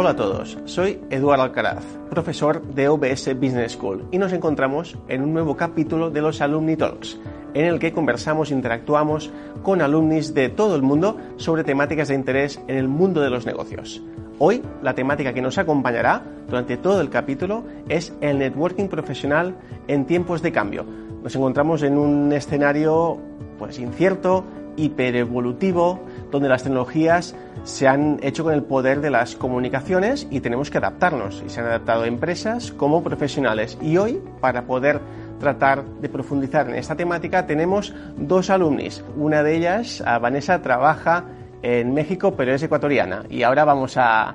Hola a todos, soy Eduardo Alcaraz, profesor de OBS Business School y nos encontramos en un nuevo capítulo de los Alumni Talks, en el que conversamos e interactuamos con alumnis de todo el mundo sobre temáticas de interés en el mundo de los negocios. Hoy la temática que nos acompañará durante todo el capítulo es el networking profesional en tiempos de cambio. Nos encontramos en un escenario pues incierto, hiperevolutivo, donde las tecnologías se han hecho con el poder de las comunicaciones y tenemos que adaptarnos. Y se han adaptado empresas como profesionales. Y hoy, para poder tratar de profundizar en esta temática, tenemos dos alumnis. Una de ellas, Vanessa, trabaja en México, pero es ecuatoriana. Y ahora vamos a,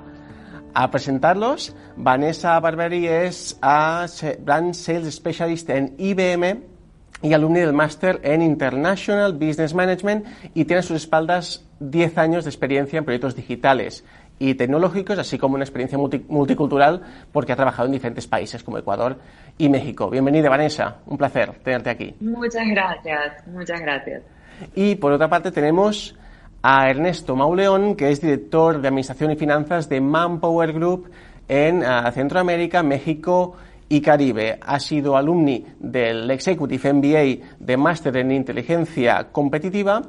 a presentarlos. Vanessa Barberi es a Brand Sales Specialist en IBM y alumni del máster en International Business Management y tiene a sus espaldas 10 años de experiencia en proyectos digitales y tecnológicos, así como una experiencia multicultural porque ha trabajado en diferentes países como Ecuador y México. Bienvenida, Vanessa. Un placer tenerte aquí. Muchas gracias, muchas gracias. Y por otra parte tenemos a Ernesto Mauleón, que es director de Administración y Finanzas de Manpower Group en uh, Centroamérica, México y Caribe. Ha sido alumni del Executive MBA de Máster en Inteligencia Competitiva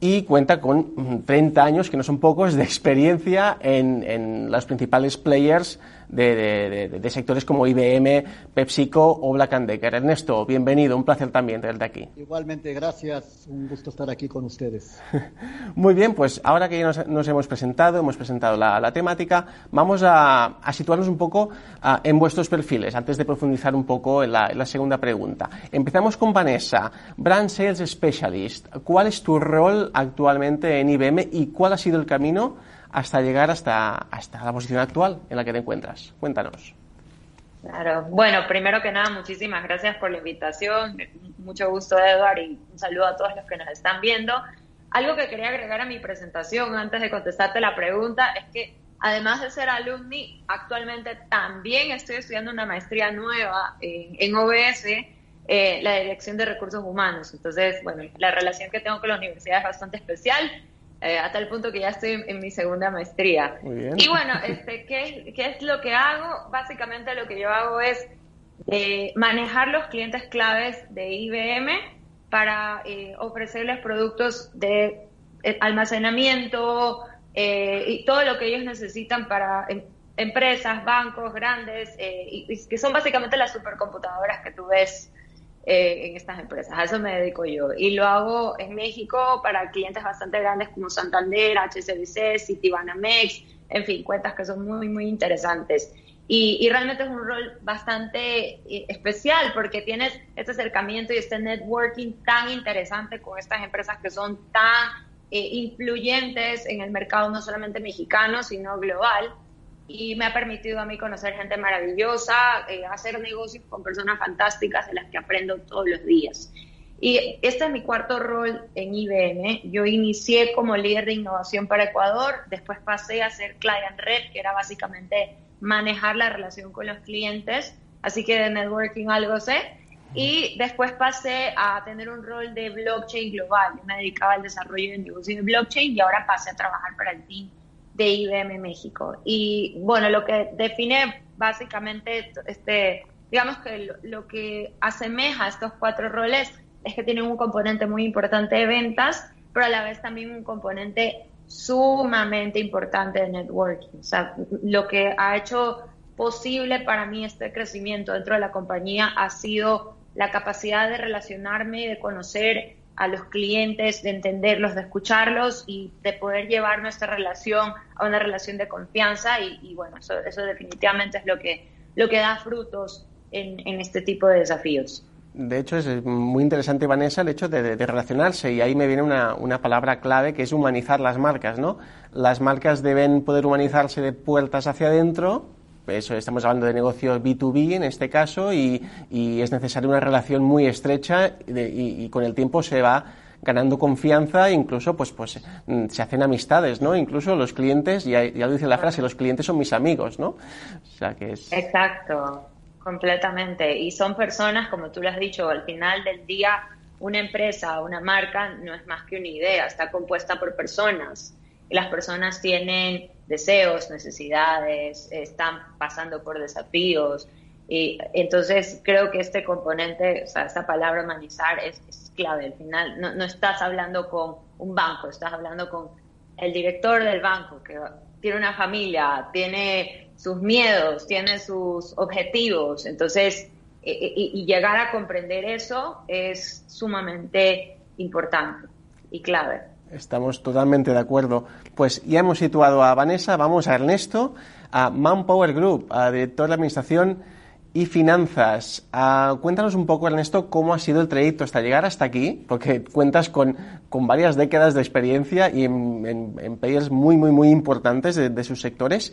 y cuenta con 30 años, que no son pocos, de experiencia en, en los principales players de, de, de, sectores como IBM, PepsiCo o Black Decker. Ernesto, bienvenido, un placer también tenerte aquí. Igualmente, gracias, un gusto estar aquí con ustedes. Muy bien, pues ahora que ya nos, nos hemos presentado, hemos presentado la, la temática, vamos a, a, situarnos un poco uh, en vuestros perfiles, antes de profundizar un poco en la, en la segunda pregunta. Empezamos con Vanessa, Brand Sales Specialist. ¿Cuál es tu rol actualmente en IBM y cuál ha sido el camino hasta llegar hasta, hasta la posición actual en la que te encuentras. Cuéntanos. Claro, bueno, primero que nada, muchísimas gracias por la invitación, mucho gusto Eduard y un saludo a todos los que nos están viendo. Algo que quería agregar a mi presentación antes de contestarte la pregunta es que además de ser alumni, actualmente también estoy estudiando una maestría nueva en, en OBS, eh, la Dirección de Recursos Humanos. Entonces, bueno, la relación que tengo con la universidad es bastante especial eh, hasta el punto que ya estoy en, mi segunda maestría. Y bueno, este, ¿qué, ¿qué, es lo que hago? Básicamente lo que yo hago es eh, manejar los clientes claves de IBM para eh, ofrecerles productos de eh, almacenamiento eh, y todo lo que ellos necesitan para em, empresas, bancos grandes, y, y que son básicamente las supercomputadoras que tú ves eh, en estas empresas. A eso me dedico yo. Y lo hago en México para clientes bastante grandes como Santander, HSBC, Citibanamex, en fin, cuentas que son muy, muy interesantes. Y, y, realmente es un rol bastante eh, especial porque tienes este acercamiento y este networking tan interesante con estas empresas que son tan eh, influyentes en el mercado no solamente mexicano, sino global y me ha permitido a mí conocer gente maravillosa, eh, hacer negocios con personas fantásticas de las que aprendo todos los días. Y este es mi cuarto rol en IBM. Yo inicié como líder de innovación para Ecuador, después pasé a ser client rep, que era básicamente manejar la relación con los clientes, así que de networking algo sé. Y después pasé a tener un rol de blockchain global. Yo me dedicaba al desarrollo de negocio de blockchain y ahora pasé a trabajar para el team de IBM México. Y bueno, lo que define básicamente, este, digamos que lo, que asemeja estos cuatro roles es que tienen un componente muy importante de ventas, pero a la vez también un componente sumamente importante de networking. O sea, lo que ha hecho posible para mí este crecimiento dentro de la compañía ha sido la capacidad de relacionarme y de conocer a los clientes, de entenderlos, de escucharlos y de poder llevar nuestra relación a una relación de confianza y, bueno, eso, definitivamente es lo que, lo que da frutos en, en este tipo de desafíos. De hecho, es muy interesante, Vanessa, el hecho de, relacionarse y ahí me viene una, una, palabra clave que es humanizar las marcas, ¿no? Las marcas deben poder humanizarse de puertas hacia adentro, eso estamos hablando de negocios B2B en este caso y, es necesaria una relación muy estrecha y, con el tiempo se va ganando confianza e incluso pues pues mm, se hacen amistades, ¿no? Incluso los clientes, ya, ya lo dice la frase, los clientes son mis amigos, ¿no? O sea que es... Exacto. Completamente. Y son personas, como tú lo has dicho, al final del día, una empresa, una marca, no es más que una idea, está compuesta por personas. Y las personas tienen deseos, necesidades, están pasando por desafíos. Y entonces creo que este componente, o sea, esta palabra humanizar es, clave. Al final no, no estás hablando con un banco, estás hablando con el director del banco que tiene una familia, tiene sus miedos, tiene sus objetivos. Entonces, e, e, y, llegar a comprender eso es sumamente importante y clave. Estamos totalmente de acuerdo. Pues ya hemos situado a Vanessa, vamos a Ernesto, a Manpower Group, a director de administración y finanzas. Ah, cuéntanos un poco, Ernesto, cómo ha sido el trayecto hasta llegar hasta aquí, porque cuentas con, con varias décadas de experiencia y en, en, players muy, muy, muy importantes de, de sus sectores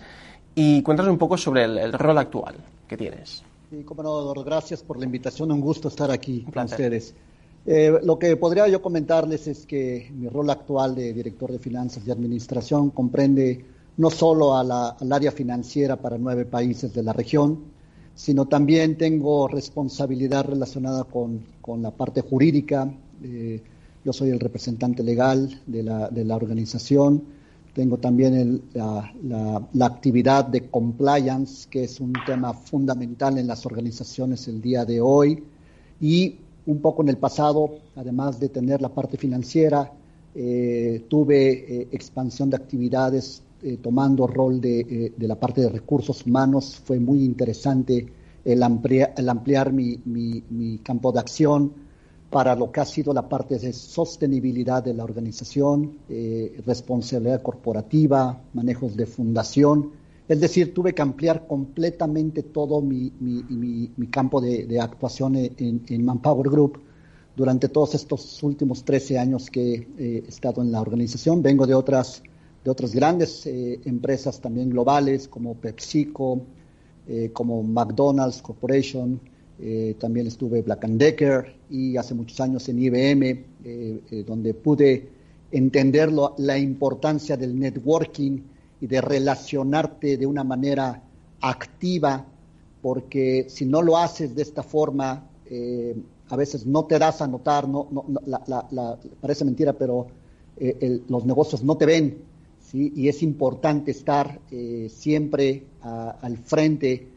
y cuéntanos un poco sobre el, rol actual que tienes. Sí, como no, gracias por la invitación, un gusto estar aquí con ustedes. Eh, lo que podría yo comentarles es que mi rol actual de director de finanzas y administración comprende no solo a la, al área financiera para nueve países de la región, sino también tengo responsabilidad relacionada con, con la parte jurídica. Eh, yo soy el representante legal de la, de la organización tengo también la, actividad de compliance, que es un tema fundamental en las organizaciones el día de hoy. Y un poco en el pasado, además de tener la parte financiera, eh, tuve eh, expansión de actividades eh, tomando rol de, la parte de recursos humanos. Fue muy interesante el, ampliar mi campo de acción para lo que ha sido la parte de sostenibilidad de la organización, responsabilidad corporativa, manejos de fundación. Es decir, tuve que ampliar completamente todo mi, campo de, actuación en, Manpower Group durante todos estos últimos 13 años que he estado en la organización. Vengo de otras, de otras grandes eh, empresas también globales como PepsiCo, eh, como McDonald's Corporation, eh, también estuve Black Decker y hace muchos años en IBM, eh, eh, donde pude entender la importancia del networking de relacionarte de una manera activa, porque si no lo haces de esta forma, a veces no te das a notar, no, parece mentira, pero los negocios no te ven, ¿sí? y es importante estar siempre al frente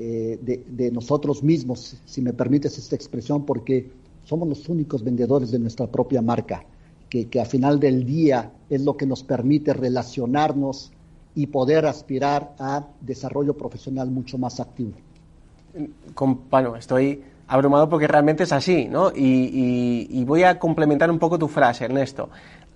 eh, de, nosotros mismos, si me permites esta expresión, porque somos los únicos vendedores de nuestra propia marca, que, que a final del día es lo que nos permite relacionarnos y poder aspirar a desarrollo profesional mucho más activo. Bueno, estoy abrumado porque realmente es así, ¿no? y, voy a complementar un poco tu frase, Ernesto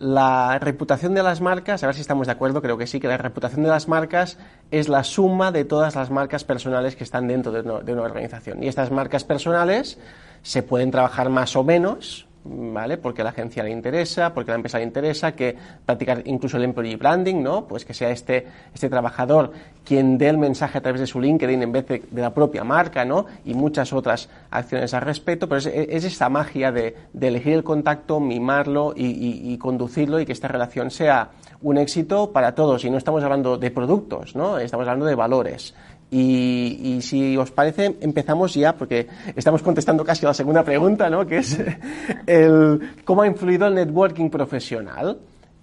la reputación de las marcas, a ver si estamos de acuerdo, creo que sí, que la reputación de las marcas es la suma de todas las marcas personales que están dentro de, una organización. Y estas marcas personales se pueden trabajar más o menos, ¿vale? Porque a la agencia le interesa, porque a la empresa le interesa, que practicar incluso el employee branding, ¿no? Pues que sea este, este trabajador quien dé el mensaje a través de su LinkedIn en vez de, la propia marca, ¿no? Y muchas otras acciones al respecto, pero es, es esta magia de, elegir el contacto, mimarlo y, conducirlo y que esta relación sea un éxito para todos. Y no estamos hablando de productos, ¿no? Estamos hablando de valores. Y, si os parece, empezamos ya, porque estamos contestando casi a la segunda pregunta, ¿no? que es el, cómo ha influido el networking profesional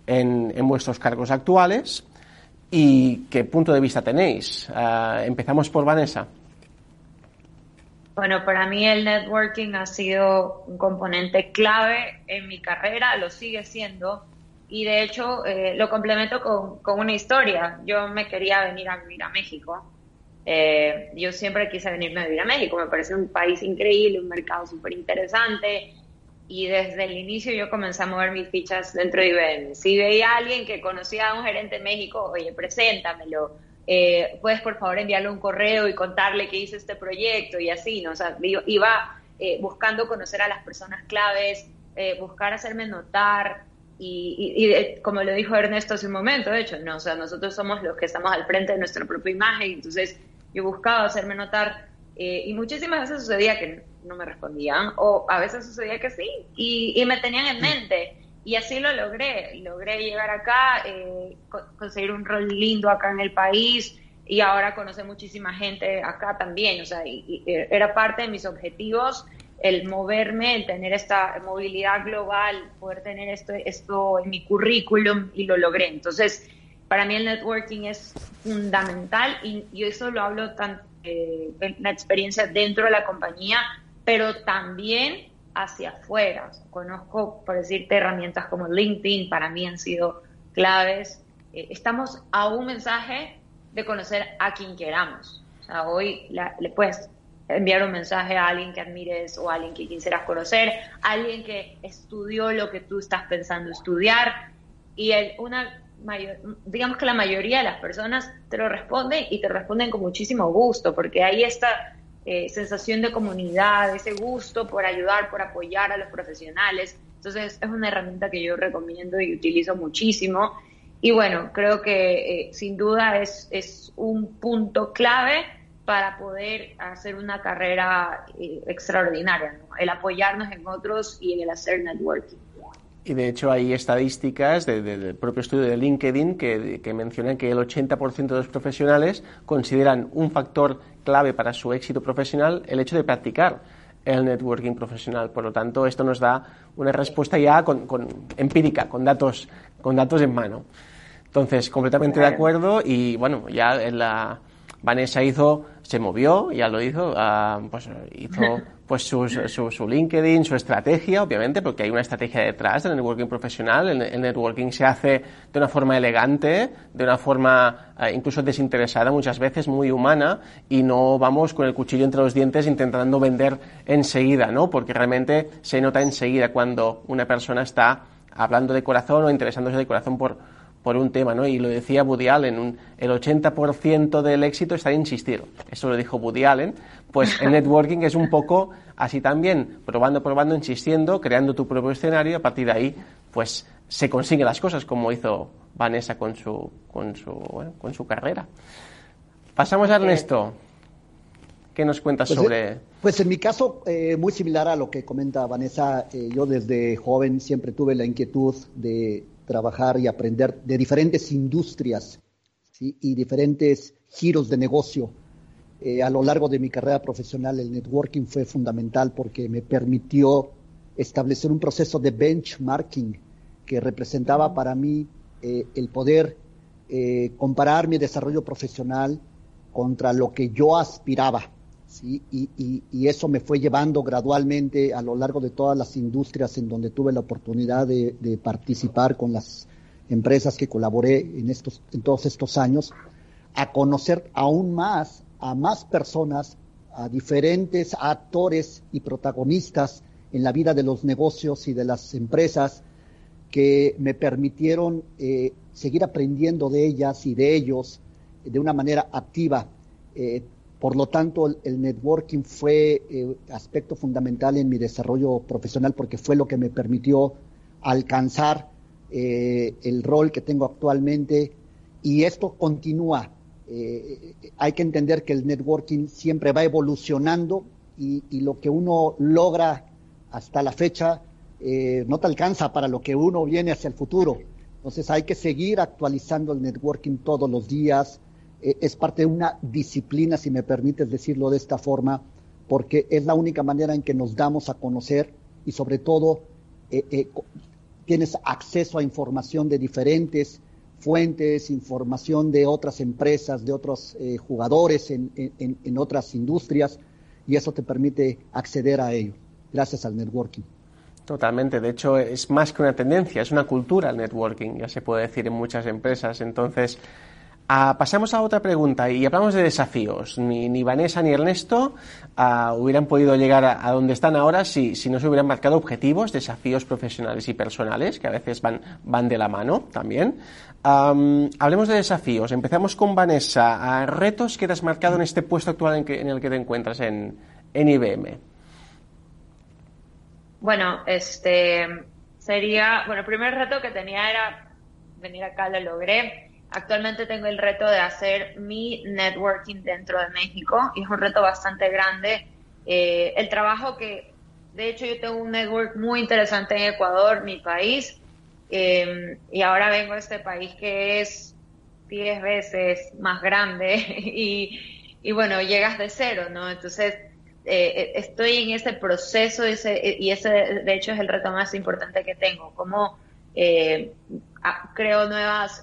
en, vuestros cargos actuales y qué punto de vista tenéis. Ah, empezamos por Vanessa. Bueno, para mí el networking ha sido un componente clave en mi carrera, lo sigue siendo, y de hecho eh, lo complemento con, con una historia. Yo me quería venir a vivir a México eh, yo siempre quise venirme a vivir a México, me parece un país increíble, un mercado súper interesante y desde el inicio yo comencé a mover mis fichas dentro de IBM. Si veía a alguien que conocía a un gerente de México, oye, preséntamelo, eh, puedes por favor enviarle un correo y contarle que hice este proyecto y así, ¿no? O sea, iba eh, buscando conocer a las personas claves, eh, buscar hacerme notar. Y, como lo dijo Ernesto hace un momento, de hecho, no, o sea, nosotros somos los que estamos al frente de nuestra propia imagen, entonces yo buscaba hacerme notar y muchísimas veces sucedía que no me respondían o a veces sucedía que sí y, me tenían en mente y así lo logré, logré llegar acá, eh, conseguir un rol lindo acá en el país y ahora conocer muchísima gente acá también, o sea, y, era parte de mis objetivos el moverme, el tener esta movilidad global, poder tener esto, esto en mi currículum y lo logré. Entonces, para mí el networking es fundamental y yo eso lo hablo tanto eh, la experiencia dentro de la compañía, pero también hacia afuera. conozco, por decirte, herramientas como LinkedIn, para mí han sido claves. Eh, estamos a un mensaje de conocer a quien queramos. O sea, hoy le puedes enviar un mensaje a alguien que admires o a alguien que quisieras conocer, alguien que estudió lo que tú estás pensando estudiar y el, una mayor, digamos que la mayoría de las personas te lo responden y te responden con muchísimo gusto porque ahí está eh, sensación de comunidad, ese gusto por ayudar, por apoyar a los profesionales. Entonces es una herramienta que yo recomiendo y utilizo muchísimo. Y bueno, creo que eh, sin duda es, es un punto clave para poder hacer una carrera eh, extraordinaria, el apoyarnos en otros y en el hacer networking. Y de hecho hay estadísticas del propio estudio de LinkedIn que, que mencionan que el 80% de los profesionales consideran un factor clave para su éxito profesional el hecho de practicar el networking profesional. Por lo tanto, esto nos da una respuesta ya con, empírica, con datos, con datos en mano. Entonces, completamente de acuerdo y bueno, ya en la Vanessa hizo, se movió, ya lo hizo, ah, pues hizo pues su, su, LinkedIn, su estrategia, obviamente, porque hay una estrategia detrás del networking profesional. El, networking se hace de una forma elegante, de una forma eh, incluso desinteresada, muchas veces muy humana, y no vamos con el cuchillo entre los dientes intentando vender enseguida, ¿no? Porque realmente se nota enseguida cuando una persona está hablando de corazón o interesándose de corazón por, por un tema, ¿no? Y lo decía Woody Allen, el 80% del éxito está en insistir. Eso lo dijo Woody Allen. Pues el networking es un poco así también, probando, probando, insistiendo, creando tu propio escenario y a partir de ahí, pues se consiguen las cosas como hizo Vanessa con su, con su, con su carrera. Pasamos a Ernesto. ¿Qué nos cuentas pues, sobre...? Pues en mi caso, eh, muy similar a lo que comenta Vanessa, eh, yo desde joven siempre tuve la inquietud de trabajar y aprender de diferentes industrias y diferentes giros de negocio. Eh, a lo largo de mi carrera profesional el networking fue fundamental porque me permitió establecer un proceso de benchmarking que representaba para mí eh, el poder eh, comparar mi desarrollo profesional contra lo que yo aspiraba. ¿Sí? Y, eso me fue llevando gradualmente a lo largo de todas las industrias en donde tuve la oportunidad de, participar con las empresas que colaboré en, estos, en todos estos años, a conocer aún más a más personas, a diferentes actores y protagonistas en la vida de los negocios y de las empresas que me permitieron eh, seguir aprendiendo de ellas y de ellos de una manera activa. Eh, por lo tanto, el, networking fue eh, aspecto fundamental en mi desarrollo profesional porque fue lo que me permitió alcanzar eh, el rol que tengo actualmente y esto continúa. Eh, hay que entender que el networking siempre va evolucionando y, lo que uno logra hasta la fecha no te alcanza para lo que uno viene hacia el futuro. Entonces hay que seguir actualizando el networking todos los días, eh, es parte de una disciplina, si me permites decirlo de esta forma, porque es la única manera en que nos damos a conocer y sobre todo eh, eh, tienes acceso a información de diferentes fuentes, información de otras empresas, de otros jugadores en, en, otras industrias y eso te permite acceder a ello gracias al networking. Totalmente, de hecho es más que una tendencia, es una cultura el networking, ya se puede decir en muchas empresas. Entonces, Ah, pasamos a otra pregunta y hablamos de desafíos. Ni, Vanessa ni Ernesto ah, hubieran podido llegar a, donde están ahora si, no se hubieran marcado objetivos, desafíos profesionales y personales, que a veces van, van de la mano también. hablemos de desafíos. Empezamos con Vanessa. retos que te has marcado en este puesto actual en, el que te encuentras en, IBM. Bueno, este sería, bueno, el primer reto que tenía era venir acá, lo logré. Actualmente tengo el reto de hacer mi networking dentro de México y es un reto bastante grande. Eh, el trabajo que, de hecho, yo tengo un network muy interesante en Ecuador, mi país, eh, y ahora vengo a este país que es 10 veces más grande y, y bueno, llegas de cero, ¿no? Entonces, eh, eh, estoy en ese proceso ese, y ese de hecho es el reto más importante que tengo, cómo eh, creo nuevas,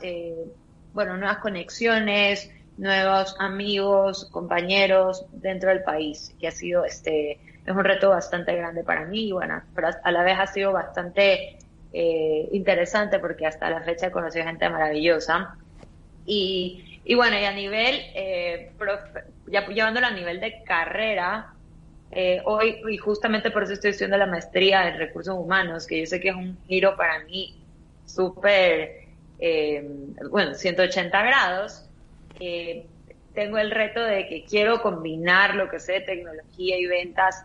bueno, nuevas conexiones, nuevos amigos, compañeros dentro del país, que ha sido este, es un reto bastante grande para mí y bueno, pero a la vez ha sido bastante interesante porque hasta la fecha he conocido gente maravillosa. Y, y bueno, y a nivel, ya llevándolo a nivel de carrera, eh, hoy, y justamente por eso estoy estudiando la maestría en recursos humanos, que yo sé que es un giro para mí súper, eh, bueno, 180 grados. Tengo el reto de que quiero combinar lo que sé de tecnología y ventas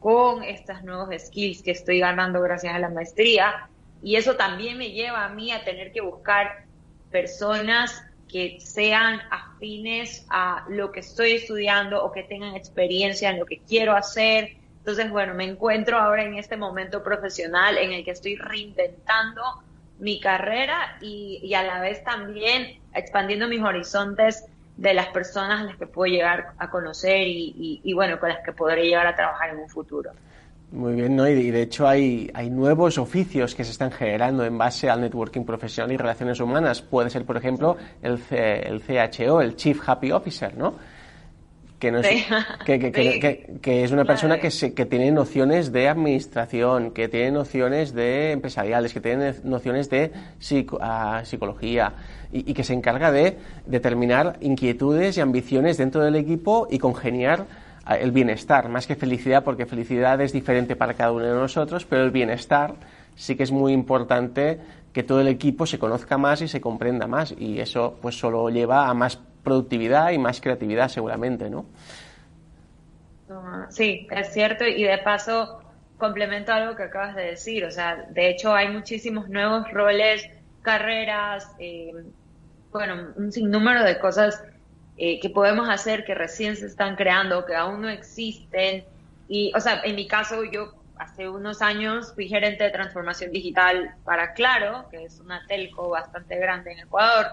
con estos nuevos skills que estoy ganando gracias a la maestría. Y eso también me lleva a mí a tener que buscar personas que sean afines a lo que estoy estudiando o que tengan experiencia en lo que quiero hacer. Entonces, bueno, me encuentro ahora en este momento profesional en el que estoy reinventando mi carrera y, a la vez también expandiendo mis horizontes de las personas a las que puedo llegar a conocer y, y bueno, con las que podré llegar a trabajar en un futuro. Muy bien, ¿no? Y de hecho hay, hay nuevos oficios que se están generando en base al networking profesional y relaciones humanas. Puede ser, por ejemplo, el, el CHO, el Chief Happy Officer, ¿no? Que, no es, que, que, que, es una persona que, se, que tiene nociones de administración, que tiene nociones de empresariales, que tiene nociones de ah, psicología y, y que se encarga de determinar inquietudes y ambiciones dentro del equipo y congeniar el bienestar, más que felicidad, porque felicidad es diferente para cada uno de nosotros, pero el bienestar sí que es muy importante que todo el equipo se conozca más y se comprenda más y eso pues solo lleva a más productividad y más creatividad seguramente, ¿no? Sí, es cierto y de paso complemento algo que acabas de decir, o sea, de hecho hay muchísimos nuevos roles, carreras, eh, bueno, un sinnúmero de cosas eh, que podemos hacer que recién se están creando, que aún no existen. Y, o sea, en mi caso, yo hace unos años fui gerente de transformación digital para Claro, que es una telco bastante grande en Ecuador.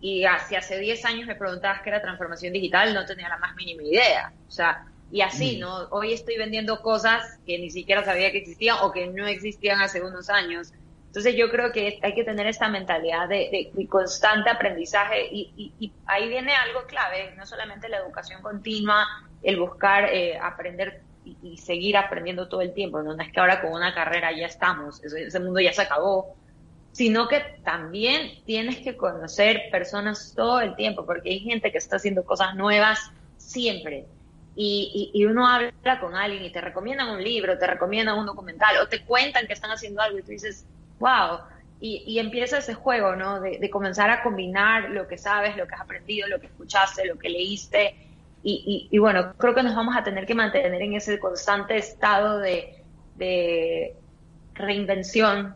Y hace, hace 10 años me preguntabas qué era transformación digital, no tenía la más mínima idea. O sea, y así, mm. ¿no? Hoy estoy vendiendo cosas que ni siquiera sabía que existían o que no existían hace unos años. Entonces yo creo que hay que tener esta mentalidad de, constante aprendizaje y, ahí viene algo clave, no solamente la educación continua, el buscar eh, aprender y, seguir aprendiendo todo el tiempo, no es que ahora con una carrera ya estamos, ese, mundo ya se acabó, sino que también tienes que conocer personas todo el tiempo, porque hay gente que está haciendo cosas nuevas siempre. Y, y, uno habla con alguien y te recomiendan un libro, te recomiendan un documental o te cuentan que están haciendo algo y tú dices, wow. Y, empieza ese juego, ¿no? De, comenzar a combinar lo que sabes, lo que has aprendido, lo que escuchaste, lo que leíste. Y, bueno, creo que nos vamos a tener que mantener en ese constante estado de, reinvención,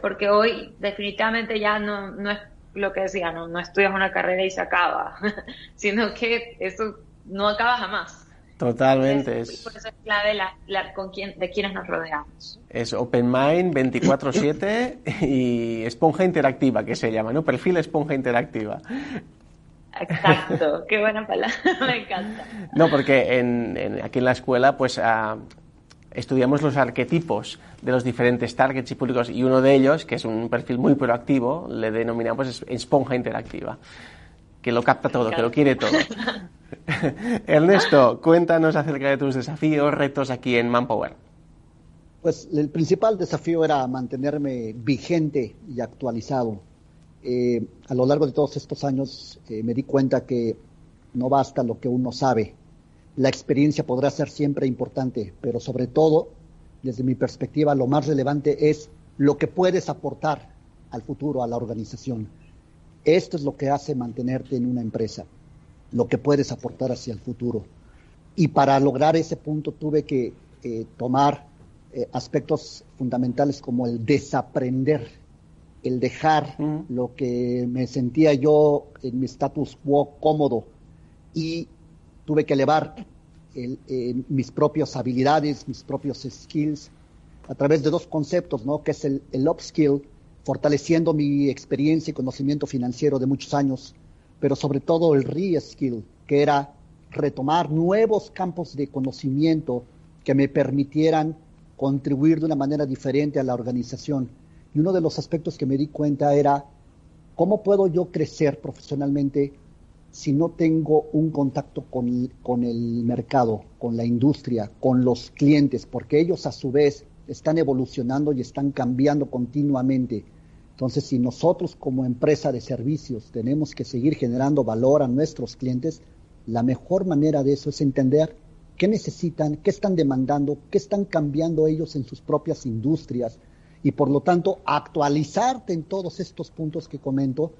porque hoy definitivamente ya no, no es lo que decía, no, no estudias una carrera y se acaba, sino que eso no acaba jamás. Totalmente. Es, por eso es clave la, con quién, de quienes nos rodeamos. Es Open Mind 24-7 y esponja interactiva, que se llama, ¿no? Perfil esponja interactiva. Exacto, qué buena palabra, me encanta. No, porque en, aquí en la escuela, pues ah, estudiamos los arquetipos de los diferentes targets y públicos y uno de ellos, que es un perfil muy proactivo, le denominamos esponja interactiva, que lo capta todo, que lo quiere todo. Ernesto, cuéntanos acerca de tus desafíos, retos aquí en Manpower. Pues el principal desafío era mantenerme vigente y actualizado. Eh, a lo largo de todos estos años eh, me di cuenta que no basta lo que uno sabe. La experiencia podrá ser siempre importante, pero sobre todo, desde mi perspectiva, lo más relevante es lo que puedes aportar al futuro, a la organización. Esto es lo que hace mantenerte en una empresa lo que puedes aportar hacia el futuro. Y para lograr ese punto tuve que eh, tomar eh, aspectos fundamentales como el desaprender, el dejar lo que me sentía yo en mi status quo cómodo y tuve que elevar mis propias habilidades, mis propios skills a través de dos conceptos, ¿no? Que es el, el upskill, fortaleciendo mi experiencia y conocimiento financiero de muchos años, pero sobre todo el re-skill, que era retomar nuevos campos de conocimiento que me permitieran contribuir de una manera diferente a la organización. Y uno de los aspectos que me di cuenta era cómo puedo yo crecer profesionalmente si no tengo un contacto con, con el mercado, con la industria, con los clientes, porque ellos a su vez están evolucionando y están cambiando continuamente. Entonces, si nosotros como empresa de servicios tenemos que seguir generando valor a nuestros clientes, la mejor manera de eso es entender qué necesitan, qué están demandando, qué están cambiando ellos en sus propias industrias y por lo tanto actualizarte en todos estos puntos que comento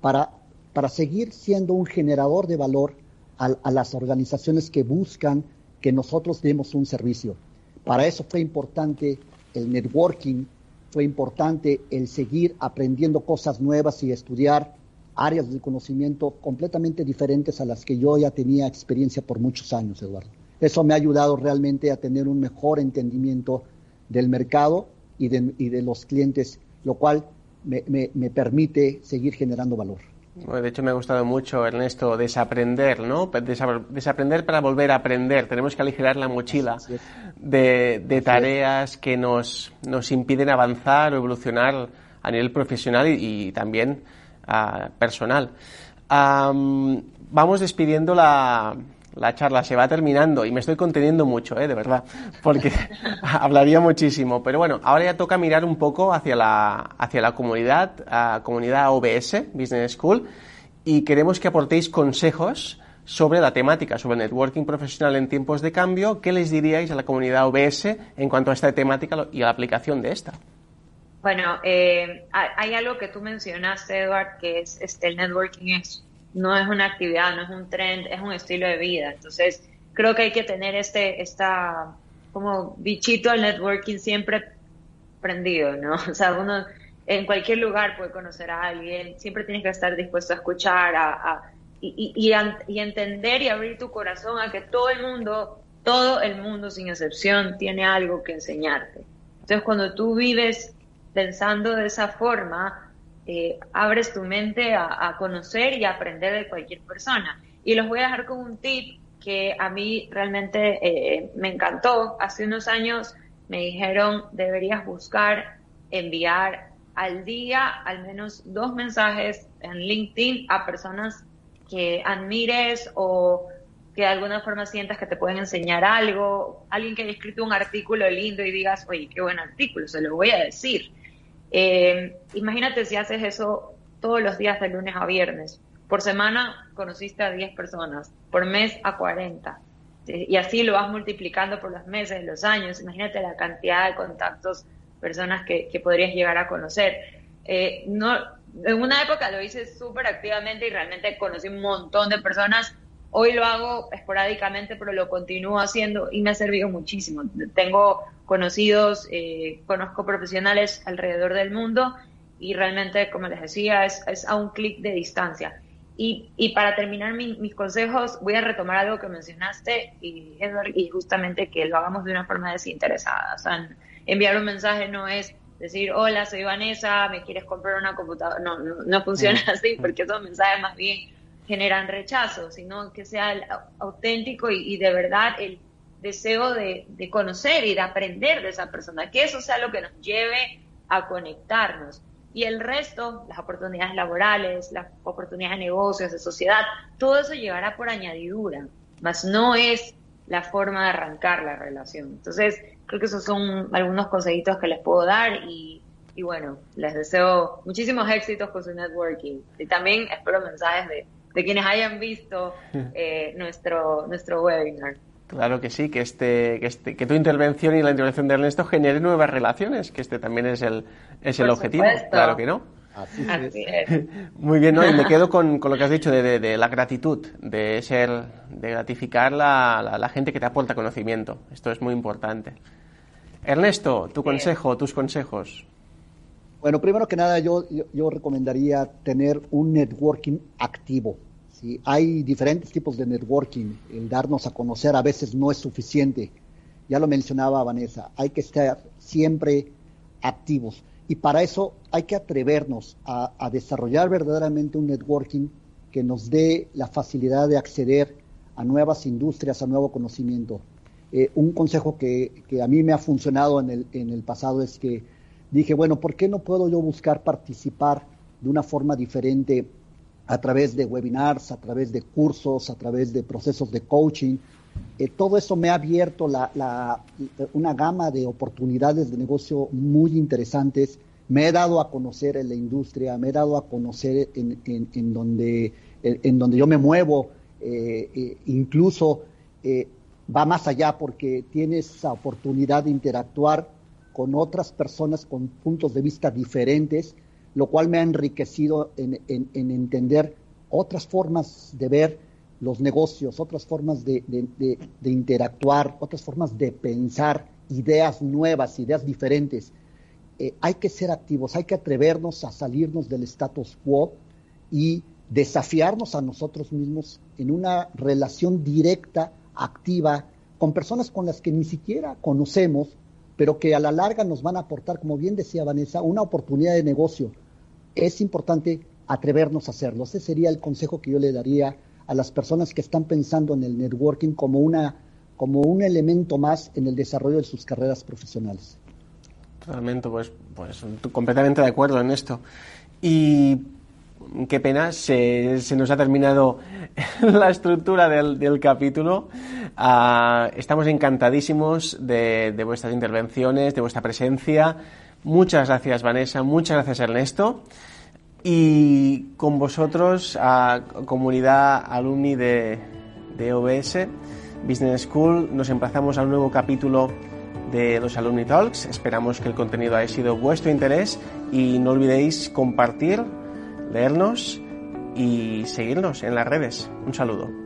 para, para seguir siendo un generador de valor a, las organizaciones que buscan que nosotros demos un servicio. Para eso fue importante el networking, fue importante el seguir aprendiendo cosas nuevas y estudiar áreas de conocimiento completamente diferentes a las que yo ya tenía experiencia por muchos años, Eduardo. Eso me ha ayudado realmente a tener un mejor entendimiento del mercado y de, los clientes, lo cual me, permite seguir generando valor. De hecho, me ha gustado mucho, Ernesto, desaprender, ¿no? Desaprender para volver a aprender. Tenemos que aligerar la mochila de, tareas que nos, nos impiden avanzar o evolucionar a nivel profesional y, también ah, personal. vamos despidiendo la, la charla se va terminando y me estoy conteniendo mucho, ¿eh? de verdad, porque hablaría muchísimo. Pero bueno, ahora ya toca mirar un poco hacia la, hacia la comunidad, comunidad OBS, Business School, y queremos que aportéis consejos sobre la temática, sobre networking profesional en tiempos de cambio. ¿Qué les diríais a la comunidad OBS en cuanto a esta temática y a la aplicación de esta? Bueno, eh, hay algo que tú mencionaste, Edward, que es este, el networking es no es una actividad, no es un trend, es un estilo de vida. Entonces, creo que hay que tener este, esta, como bichito al networking siempre prendido, ¿no? O sea, uno en cualquier lugar puede conocer a alguien, siempre tienes que estar dispuesto a escuchar, a, y, y, y, entender y abrir tu corazón a que todo el mundo, todo el mundo sin excepción, tiene algo que enseñarte. Entonces, cuando tú vives pensando de esa forma, eh, abres tu mente a, conocer y aprender de cualquier persona. Y los voy a dejar con un tip que a mí realmente eh, me encantó. Hace unos años me dijeron, deberías buscar enviar al día al menos dos mensajes en LinkedIn a personas que admires o que de alguna forma sientas que te pueden enseñar algo, alguien que haya escrito un artículo lindo y digas, oye, qué buen artículo, se lo voy a decir. Eh, imagínate si haces eso todos los días de lunes a viernes. Por semana conociste a 10 personas, por mes a 40. Y así lo vas multiplicando por los meses, los años. Imagínate la cantidad de contactos, personas que, podrías llegar a conocer. Eh, en una época lo hice súper activamente y realmente conocí un montón de personas. Hoy lo hago esporádicamente, pero lo continúo haciendo y me ha servido muchísimo. Tengo conocidos, eh, conozco profesionales alrededor del mundo y realmente, como les decía, es, a un clic de distancia. Y, y para terminar mis consejos, voy a retomar algo que mencionaste, y, y justamente que lo hagamos de una forma desinteresada. O sea, enviar un mensaje no es decir, hola, soy Vanessa, me quieres comprar una computadora. No, no, funciona mm. así, porque esos mensajes más bien generan rechazo, sino que sea auténtico y, y de verdad el deseo de, conocer y de aprender de esa persona, que eso sea lo que nos lleve a conectarnos. Y el resto, las oportunidades laborales, las oportunidades de negocios, de sociedad, todo eso llegará por añadidura, mas no es la forma de arrancar la relación. Entonces, creo que esos son algunos consejitos que les puedo dar y, bueno, les deseo muchísimos éxitos con su networking. Y también espero mensajes de, quienes hayan visto eh, nuestro, nuestro webinar. Claro que sí, que este, que este, que tu intervención y la intervención de Ernesto genere nuevas relaciones, que este también es el, es el objetivo. Claro que no. Así, es. Muy bien, ¿no? Y me quedo con, con lo que has dicho de, de, la gratitud, de ser, de gratificar la, la, la, gente que te aporta conocimiento. Esto es muy importante. Ernesto, tu consejo, tus consejos. Bueno, primero que nada, yo, yo, recomendaría tener un networking activo. ¿Sí? Hay diferentes tipos de networking. El darnos a conocer a veces no es suficiente. Ya lo mencionaba Vanessa, hay que estar siempre activos. Y para eso hay que atrevernos a, desarrollar verdaderamente un networking que nos dé la facilidad de acceder a nuevas industrias, a nuevo conocimiento. Eh, un consejo que, a mí me ha funcionado en el, en el pasado es que dije, bueno, ¿por qué no puedo yo buscar participar de una forma diferente a través de webinars, a través de cursos, a través de procesos de coaching? Eh, todo eso me ha abierto la, una gama de oportunidades de negocio muy interesantes. Me he dado a conocer en la industria, me he dado a conocer en, donde, en, donde yo me muevo, eh, eh, incluso va más allá porque tienes esa oportunidad de interactuar con otras personas con puntos de vista diferentes, lo cual me ha enriquecido en, entender otras formas de ver los negocios, otras formas de, interactuar, otras formas de pensar, ideas nuevas, ideas diferentes. Eh, hay que ser activos, hay que atrevernos a salirnos del status quo y desafiarnos a nosotros mismos en una relación directa, activa, con personas con las que ni siquiera conocemos, pero que a la larga nos van a aportar, como bien decía Vanessa, una oportunidad de negocio. Es importante atrevernos a hacerlo. Ese sería el consejo que yo le daría a las personas que están pensando en el networking como, una, como un elemento más en el desarrollo de sus carreras profesionales. Totalmente, pues, pues completamente de acuerdo en esto. Y qué pena, se, nos ha terminado la estructura del, capítulo. Ah, estamos encantadísimos de, vuestras intervenciones, de vuestra presencia. Muchas gracias, Vanessa. Muchas gracias, Ernesto. Y con vosotros, a comunidad alumni de, de OBS Business School, nos emplazamos a un nuevo capítulo de los Alumni Talks. Esperamos que el contenido haya sido vuestro interés y no olvidéis compartir leernos y seguirnos en las redes. Un saludo.